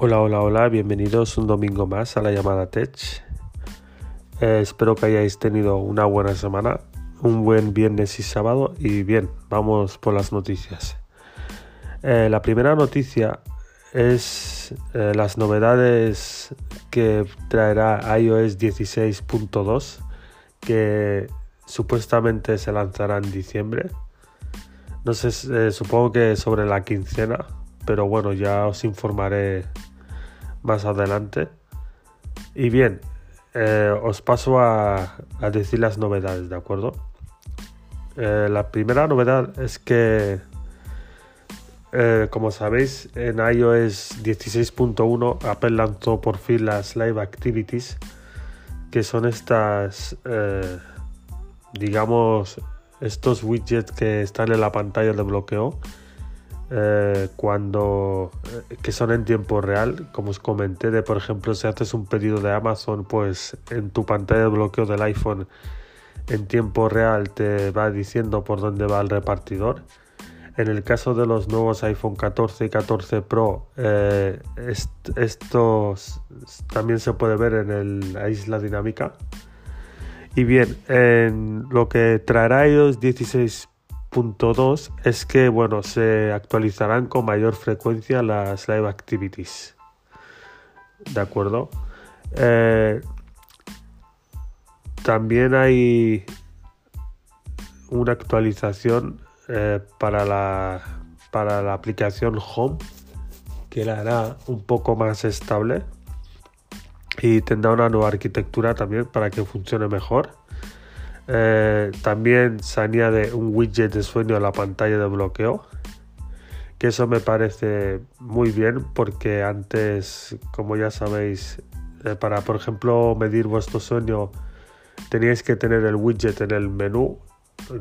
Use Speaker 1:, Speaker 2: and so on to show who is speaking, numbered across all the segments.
Speaker 1: Hola, hola, hola, bienvenidos un domingo más a la llamada Tech. Eh, espero que hayáis tenido una buena semana, un buen viernes y sábado y bien, vamos por las noticias. Eh, la primera noticia es eh, las novedades que traerá iOS 16.2 que supuestamente se lanzará en diciembre. No sé, supongo que sobre la quincena, pero bueno, ya os informaré más adelante. Y bien, eh, os paso a, decir las novedades, ¿de acuerdo? Eh, la primera novedad es que, eh, como sabéis, en iOS 16.1 Apple lanzó por fin las Live Activities, que son estas, digamos, estos widgets que están en la pantalla de bloqueo eh, cuando eh, que son en tiempo real como os comenté de por ejemplo si haces un pedido de Amazon pues en tu pantalla de bloqueo del iPhone en tiempo real te va diciendo por dónde va el repartidor. En el caso de los nuevos iPhone 14 y 14 Pro eh, estos también se puede ver en el, la isla dinámica. Y bien en lo que traerá iOS 16 Punto 2 es que bueno, se actualizarán con mayor frecuencia las live activities. ¿De acuerdo? Eh, también hay una actualización eh, para, la, para la aplicación Home que la hará un poco más estable y tendrá una nueva arquitectura también para que funcione mejor. Eh, también se añade un widget de sueño a la pantalla de bloqueo. Que eso me parece muy bien porque antes, como ya sabéis, eh, para por ejemplo medir vuestro sueño teníais que tener el widget en el menú,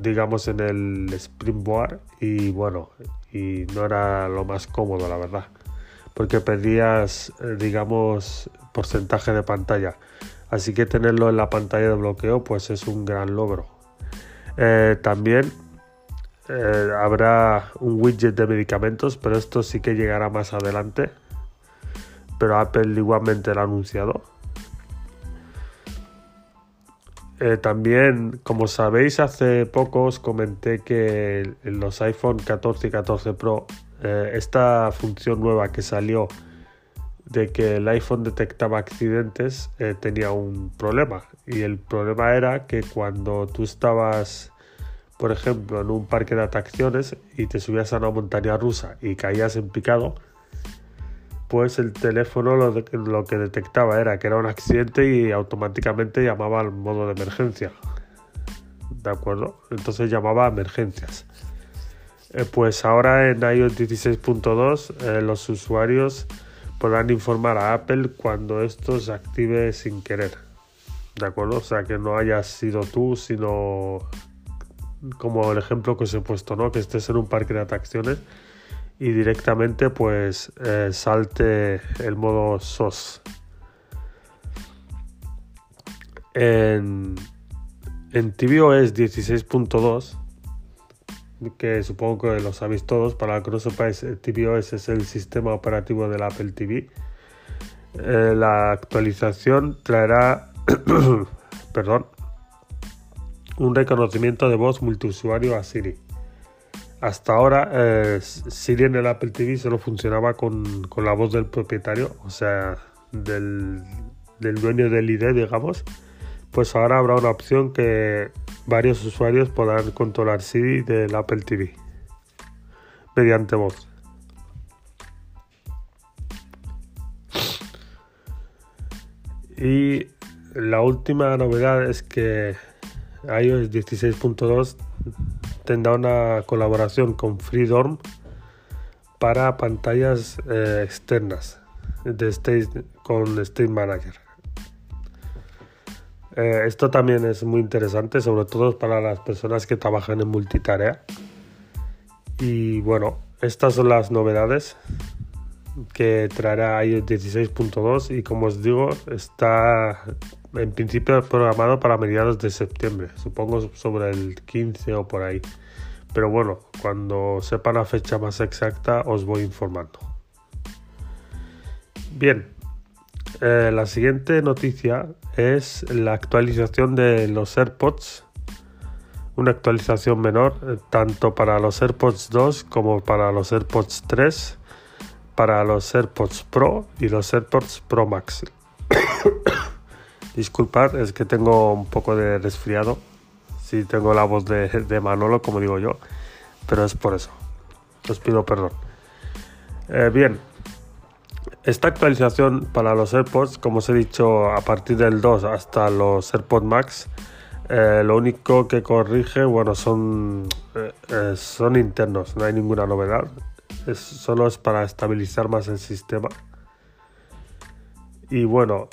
Speaker 1: digamos en el Springboard y bueno, y no era lo más cómodo la verdad, porque perdías, eh, digamos, porcentaje de pantalla. Así que tenerlo en la pantalla de bloqueo pues es un gran logro. Eh, también eh, habrá un widget de medicamentos, pero esto sí que llegará más adelante. Pero Apple igualmente lo ha anunciado. Eh, también, como sabéis, hace poco os comenté que en los iPhone 14 y 14 Pro, esta función nueva que salió de que el iPhone detectaba accidentes eh, tenía un problema. Y el problema era que cuando tú estabas por ejemplo en un parque de atracciones y te subías a una montaña rusa y caías en picado pues el teléfono lo, que detectaba era que era un accidente y automáticamente llamaba al modo de emergencia. De acuerdo entonces llamaba a emergencias. Eh, pues ahora en iOS 16.2 eh, los usuarios podrán informar a Apple cuando esto se active sin querer. ¿De acuerdo? O sea, que no hayas sido tú, sino como el ejemplo que os he puesto, ¿no? Que estés en un parque de atracciones y directamente pues eh, salte el modo SOS. En, en tvOS 16.2 que supongo que lo sabéis todos, para que no sepáis, tvOS es el sistema operativo del Apple TV. Eh, la actualización traerá perdón, un reconocimiento de voz multiusuario a Siri. Hasta ahora eh, Siri en el Apple TV solo funcionaba con, con, la voz del propietario, o sea, del, del dueño del ID, digamos. Pues ahora habrá una opción que varios usuarios podrán controlar Siri del Apple TV mediante voz. Y la última novedad es que iOS 16.2 tendrá una colaboración con Freedom para pantallas eh, externas de State, con State Manager. Eh, esto también es muy interesante, sobre todo para las personas que trabajan en multitarea. Y bueno, estas son las novedades que traerá iOS 16.2 y como os digo, está en principio programado para mediados de septiembre, supongo sobre el 15 o por ahí. Pero bueno, cuando sepa la fecha más exacta os voy informando. Bien, eh, la siguiente noticia es la actualización de los AirPods. Una actualización menor, eh, tanto para los AirPods 2 como para los AirPods 3, para los AirPods Pro y los AirPods Pro Max. Disculpad, es que tengo un poco de resfriado. Sí, tengo la voz de, de Manolo, como digo yo, pero es por eso. Os pido perdón. Eh, bien, esta actualización para los AirPods, como os he dicho, a partir del 2 hasta los AirPods Max, eh, lo único que corrige, bueno, son, eh, son internos, no hay ninguna novedad. Solo es para estabilizar más el sistema. Y bueno,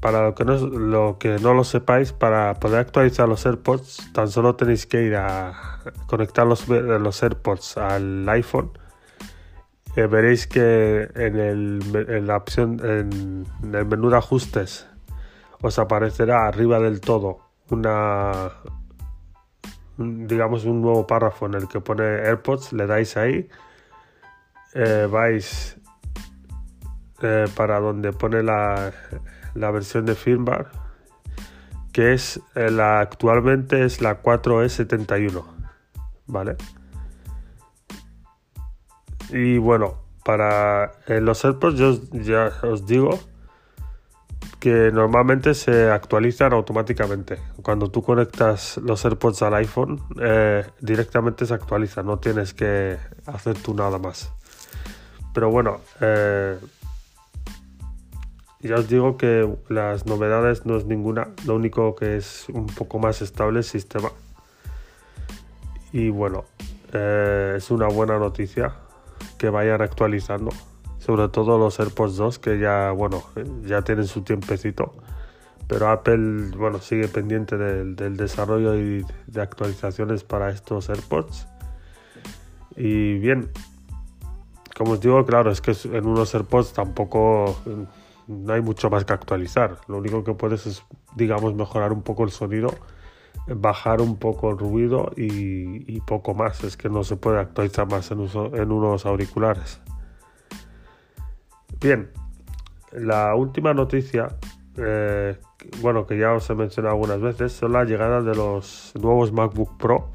Speaker 1: para lo que, no, lo que no lo sepáis, para poder actualizar los AirPods, tan solo tenéis que ir a conectar los, los AirPods al iPhone eh, veréis que en, el, en la opción en, menú de ajustes os aparecerá arriba del todo una digamos un nuevo párrafo en el que pone AirPods le dais ahí eh, vais eh, para donde pone la, la, versión de firmware que es la actualmente es la 4E71 vale y bueno, para los AirPods yo ya os digo que normalmente se actualizan automáticamente. Cuando tú conectas los AirPods al iPhone, eh, directamente se actualiza, no tienes que hacer tú nada más. Pero bueno, eh, ya os digo que las novedades no es ninguna, lo único que es un poco más estable el sistema. Y bueno, eh, es una buena noticia que vayan actualizando. Sobre todo los AirPods 2 que ya, bueno, ya tienen su tiempecito. Pero Apple, bueno, sigue pendiente del, desarrollo y de actualizaciones para estos AirPods. Y bien, como os digo, claro, es que en unos AirPods tampoco no hay mucho más que actualizar. Lo único que puedes es, digamos, mejorar un poco el sonido bajar un poco el ruido y, poco más. Es que no se puede actualizar más en, en unos auriculares. Bien, la última noticia, eh, bueno, que ya os he mencionado algunas veces, son la llegada de los nuevos MacBook Pro.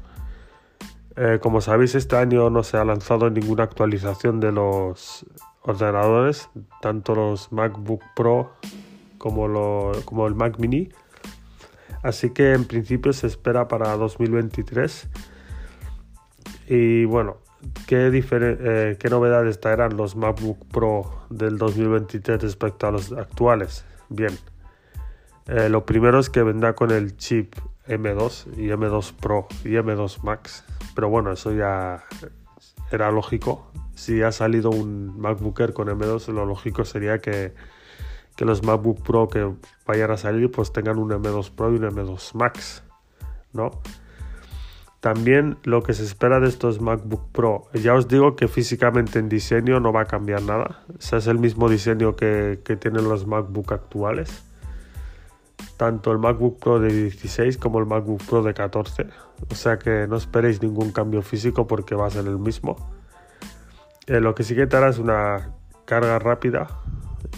Speaker 1: Eh, como sabéis, este año no se ha lanzado ninguna actualización de los ordenadores, tanto los MacBook Pro como, lo, como el Mac Mini Así que en principio se espera para 2023. Y bueno, ¿qué, eh, ¿qué novedades traerán los MacBook Pro del 2023 respecto a los actuales? Bien, eh, lo primero es que vendrá con el chip M2 y M2 Pro y M2 Max. Pero bueno, eso ya era lógico. Si ha salido un MacBook Air con M2, lo lógico sería que que los MacBook Pro que vayan a salir pues tengan un M2 Pro y un M2 Max, ¿no? También lo que se espera de estos MacBook Pro, ya os digo que físicamente en diseño no va a cambiar nada, es el mismo diseño que, que tienen los MacBook actuales, tanto el MacBook Pro de 16 como el MacBook Pro de 14, o sea que no esperéis ningún cambio físico porque va a ser el mismo. Eh, lo que sí que te hará es una carga rápida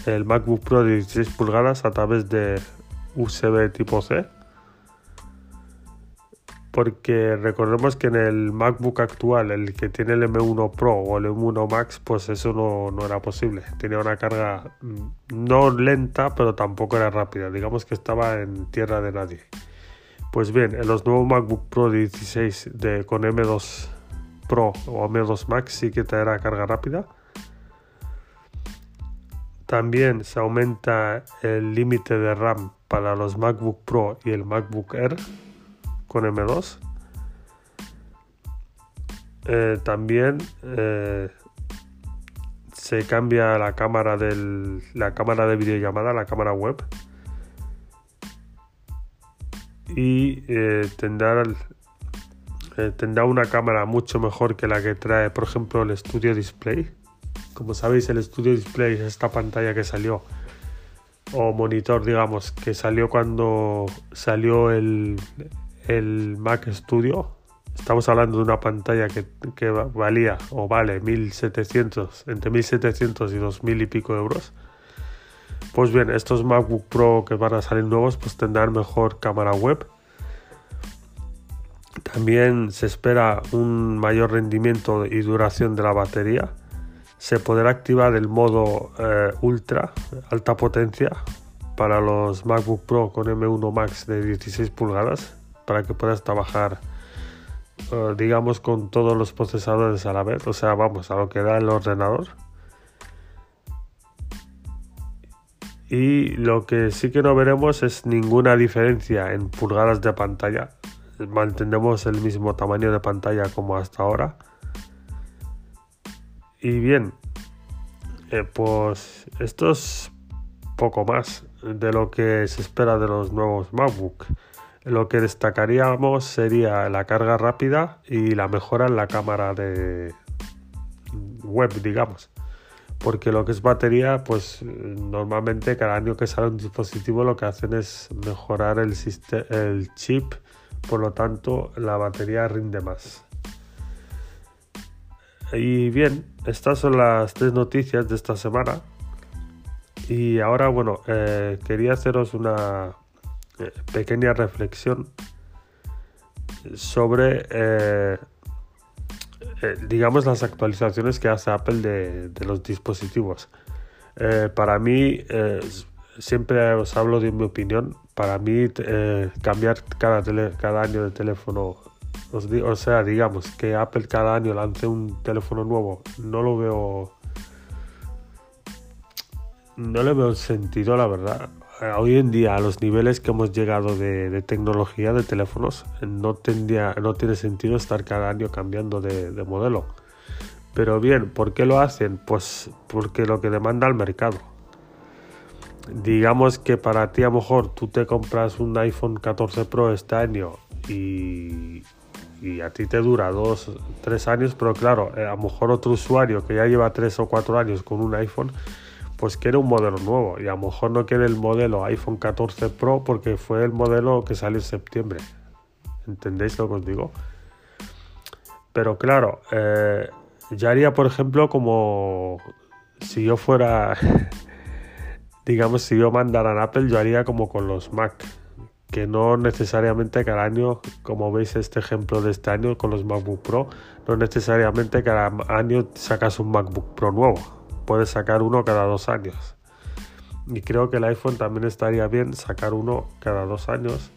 Speaker 1: el MacBook Pro de 16 pulgadas a través de USB tipo C. Porque recordemos que en el MacBook actual, el que tiene el M1 Pro o el M1 Max, pues eso no, no era posible. Tenía una carga mm, no lenta, pero tampoco era rápida. Digamos que estaba en tierra de nadie. Pues bien, en los nuevos MacBook Pro de 16 de, con M2 Pro o M2 Max sí que traerá carga rápida también se aumenta el límite de RAM para los MacBook Pro y el MacBook Air con M2. Eh, también eh, se cambia la cámara del, la cámara de videollamada, la cámara web. Y eh, tendrá, tendrá una cámara mucho mejor que la que trae, por ejemplo, el Studio Display como sabéis, el Studio Display es esta pantalla que salió, o monitor, digamos, que salió cuando salió el, el Mac Studio, estamos hablando de una pantalla que, que valía o vale 1700, entre 1700 y 2000 y pico euros. Pues bien, estos MacBook Pro que van a salir nuevos pues tendrán mejor cámara web. También se espera un mayor rendimiento y duración de la batería. Se podrá activar el modo eh, ultra, alta potencia, para los MacBook Pro con M1 Max de 16 pulgadas, para que puedas trabajar, eh, digamos, con todos los procesadores a la vez. O sea, vamos, a lo que da el ordenador. Y lo que sí que no veremos es ninguna diferencia en pulgadas de pantalla. Mantendremos el mismo tamaño de pantalla como hasta ahora. Y bien, eh, pues esto es poco más de lo que se espera de los nuevos MacBook. Lo que destacaríamos sería la carga rápida y la mejora en la cámara de web, digamos porque lo que es batería, pues normalmente cada año que sale un dispositivo lo que hacen es mejorar el, el chip, por lo tanto la batería rinde más. Y bien, estas son las tres noticias de esta semana. Y ahora, bueno, eh, quería haceros una eh, pequeña reflexión sobre eh, digamos, las actualizaciones que hace Apple de, los dispositivos. Para mí, siempre os hablo de mi opinión, para mí cambiar cada, cada año de teléfono, o sea, digamos, que Apple cada año lance un teléfono nuevo, no lo veo... No le veo sentido, la verdad. Eh, hoy en día a los niveles que hemos llegado de, tecnología de teléfonos no, tendría, no tiene sentido estar cada año cambiando de, modelo. Pero bien, ¿por qué lo hacen? Pues porque lo que demanda el mercado. Digamos que para ti a lo mejor tú te compras un iPhone 14 Pro este año y, y a ti te dura dos, tres años, pero claro, eh, a lo mejor otro usuario que ya lleva tres o cuatro años con un iPhone pues quiere un modelo nuevo y a lo mejor no quiere el modelo iPhone 14 Pro porque fue el modelo que salió en septiembre. ¿Entendéis lo que os digo? Pero claro, eh, yo haría, por ejemplo, como si yo fuera, digamos, si yo mandara a Apple, yo haría como con los Mac, que no necesariamente cada año, como veis este ejemplo de este año con los MacBook Pro, no necesariamente cada año sacas un MacBook Pro nuevo puedes sacar uno cada dos años. Y creo que el iPhone también estaría bien sacar uno cada dos años.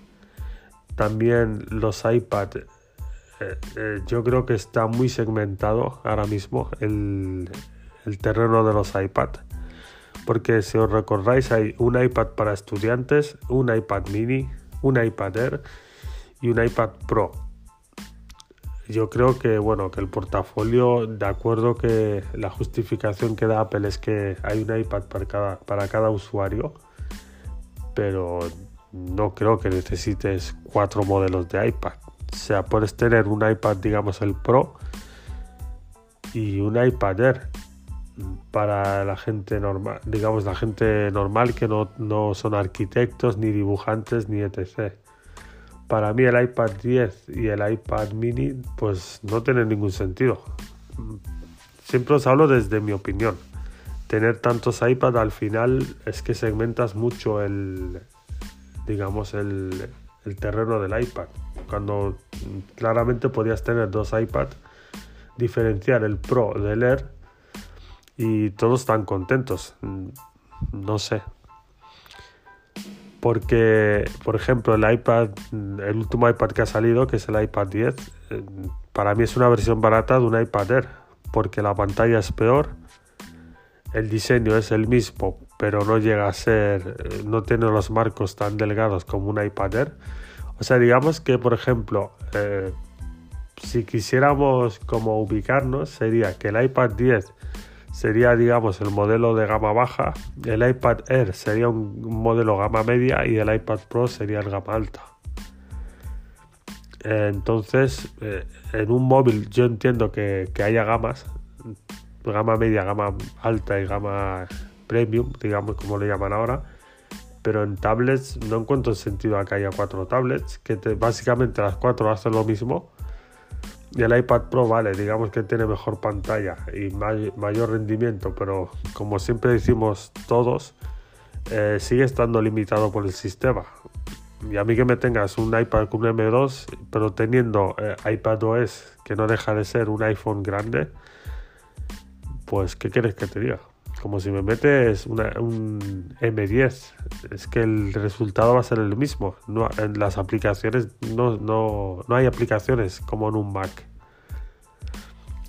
Speaker 1: También los iPad, eh, eh, yo creo que está muy segmentado ahora mismo el, el terreno de los iPad. Porque si os recordáis hay un iPad para estudiantes, un iPad mini, un iPad Air y un iPad Pro. Yo creo que bueno que el portafolio de acuerdo que la justificación que da Apple es que hay un iPad para cada, para cada usuario pero no creo que necesites cuatro modelos de iPad. O sea puedes tener un iPad digamos el Pro y un iPad Air para la gente normal digamos la gente normal que no, no son arquitectos ni dibujantes ni etc para mí el iPad 10 y el iPad mini pues no tienen ningún sentido. Siempre os hablo desde mi opinión. Tener tantos iPad al final es que segmentas mucho el, digamos, el, el terreno del iPad. Cuando claramente podías tener dos iPad, diferenciar el Pro del Air y todos están contentos. No sé, porque, por ejemplo, el iPad, el último iPad que ha salido, que es el iPad 10, eh, para mí es una versión barata de un iPad Air, porque la pantalla es peor, el diseño es el mismo, pero no llega a ser, eh, no tiene los marcos tan delgados como un iPad Air. O sea, digamos que, por ejemplo, eh, si quisiéramos como ubicarnos, sería que el iPad 10 sería, digamos, el modelo de gama baja, el iPad Air sería un modelo gama media y el iPad Pro sería el gama alta. Entonces, eh, en un móvil yo entiendo que, haya gamas, gama media, gama alta y gama premium, digamos como le llaman ahora, pero en tablets no encuentro sentido a que haya cuatro tablets, que básicamente las cuatro hacen lo mismo Y el iPad Pro, vale, digamos que tiene mejor pantalla y mayor rendimiento, pero como siempre decimos todos, eh, sigue estando limitado por el sistema. Y a mí que me tengas un iPad con un M2, pero teniendo eh, iPad OS, que no deja de ser un iPhone grande, pues ¿qué quieres que te diga? Como si me metes un M10, es que el resultado va a ser el mismo. En las aplicaciones no, no, no hay aplicaciones como en un Mac.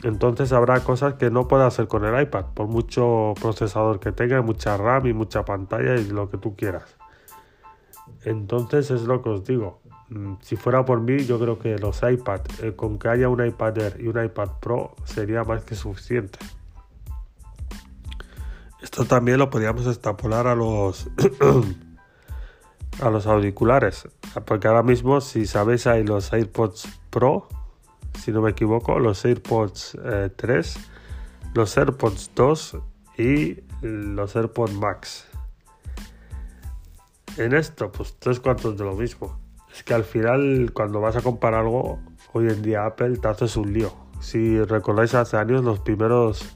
Speaker 1: Entonces habrá cosas que no pueda hacer con el iPad, por mucho procesador que tenga, mucha RAM y mucha pantalla y lo que tú quieras. Entonces es lo que os digo. Mm, si fuera por mí, yo creo que los iPad, eh, con que haya un iPad Air y un iPad Pro, sería más que suficiente. Esto también lo podríamos extrapolar a los a los auriculares, porque ahora mismo si sabéis hay los AirPods Pro, si no me equivoco, los AirPods 3, eh, los AirPods 2 y los AirPods Max. En esto, pues tres cuartos de lo mismo. Es que al final, cuando vas a comprar algo, hoy en día Apple te haces un lío. Si recordáis hace años, los primeros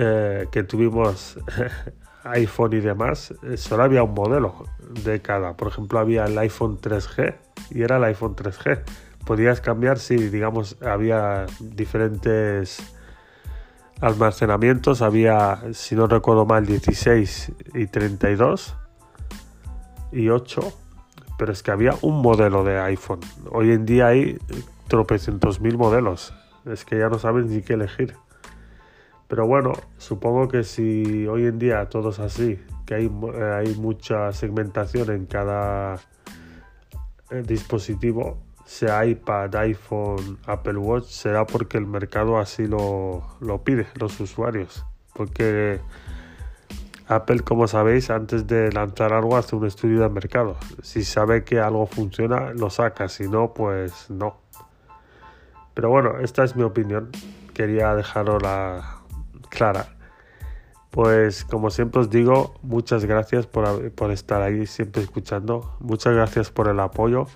Speaker 1: eh, que tuvimos iPhone y demás, eh, solo había un modelo de cada. Por ejemplo, había el iPhone 3G y era el iPhone 3G. Podías cambiar si, digamos, había diferentes almacenamientos. Había, si no recuerdo mal, 16 y 32 y 8. Pero es que había un modelo de iPhone. Hoy en día hay tropecientos mil modelos. Es que ya no saben ni qué elegir. Pero bueno, supongo que si hoy en día todo es así, que hay, eh, mucha segmentación en cada eh, dispositivo, sea iPad, iPhone, Apple Watch, será porque el mercado así lo, lo pide, los usuarios. Porque Apple, como sabéis, antes de lanzar algo hace un estudio de mercado. Si sabe que algo funciona, lo saca, si no, pues no. Pero bueno, esta es mi opinión. Quería dejarlo la, clara. Pues como siempre os digo, muchas gracias por, por estar ahí siempre escuchando. Muchas gracias por el apoyo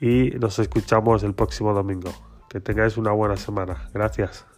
Speaker 1: y nos escuchamos el próximo domingo. Que tengáis una buena semana. Gracias.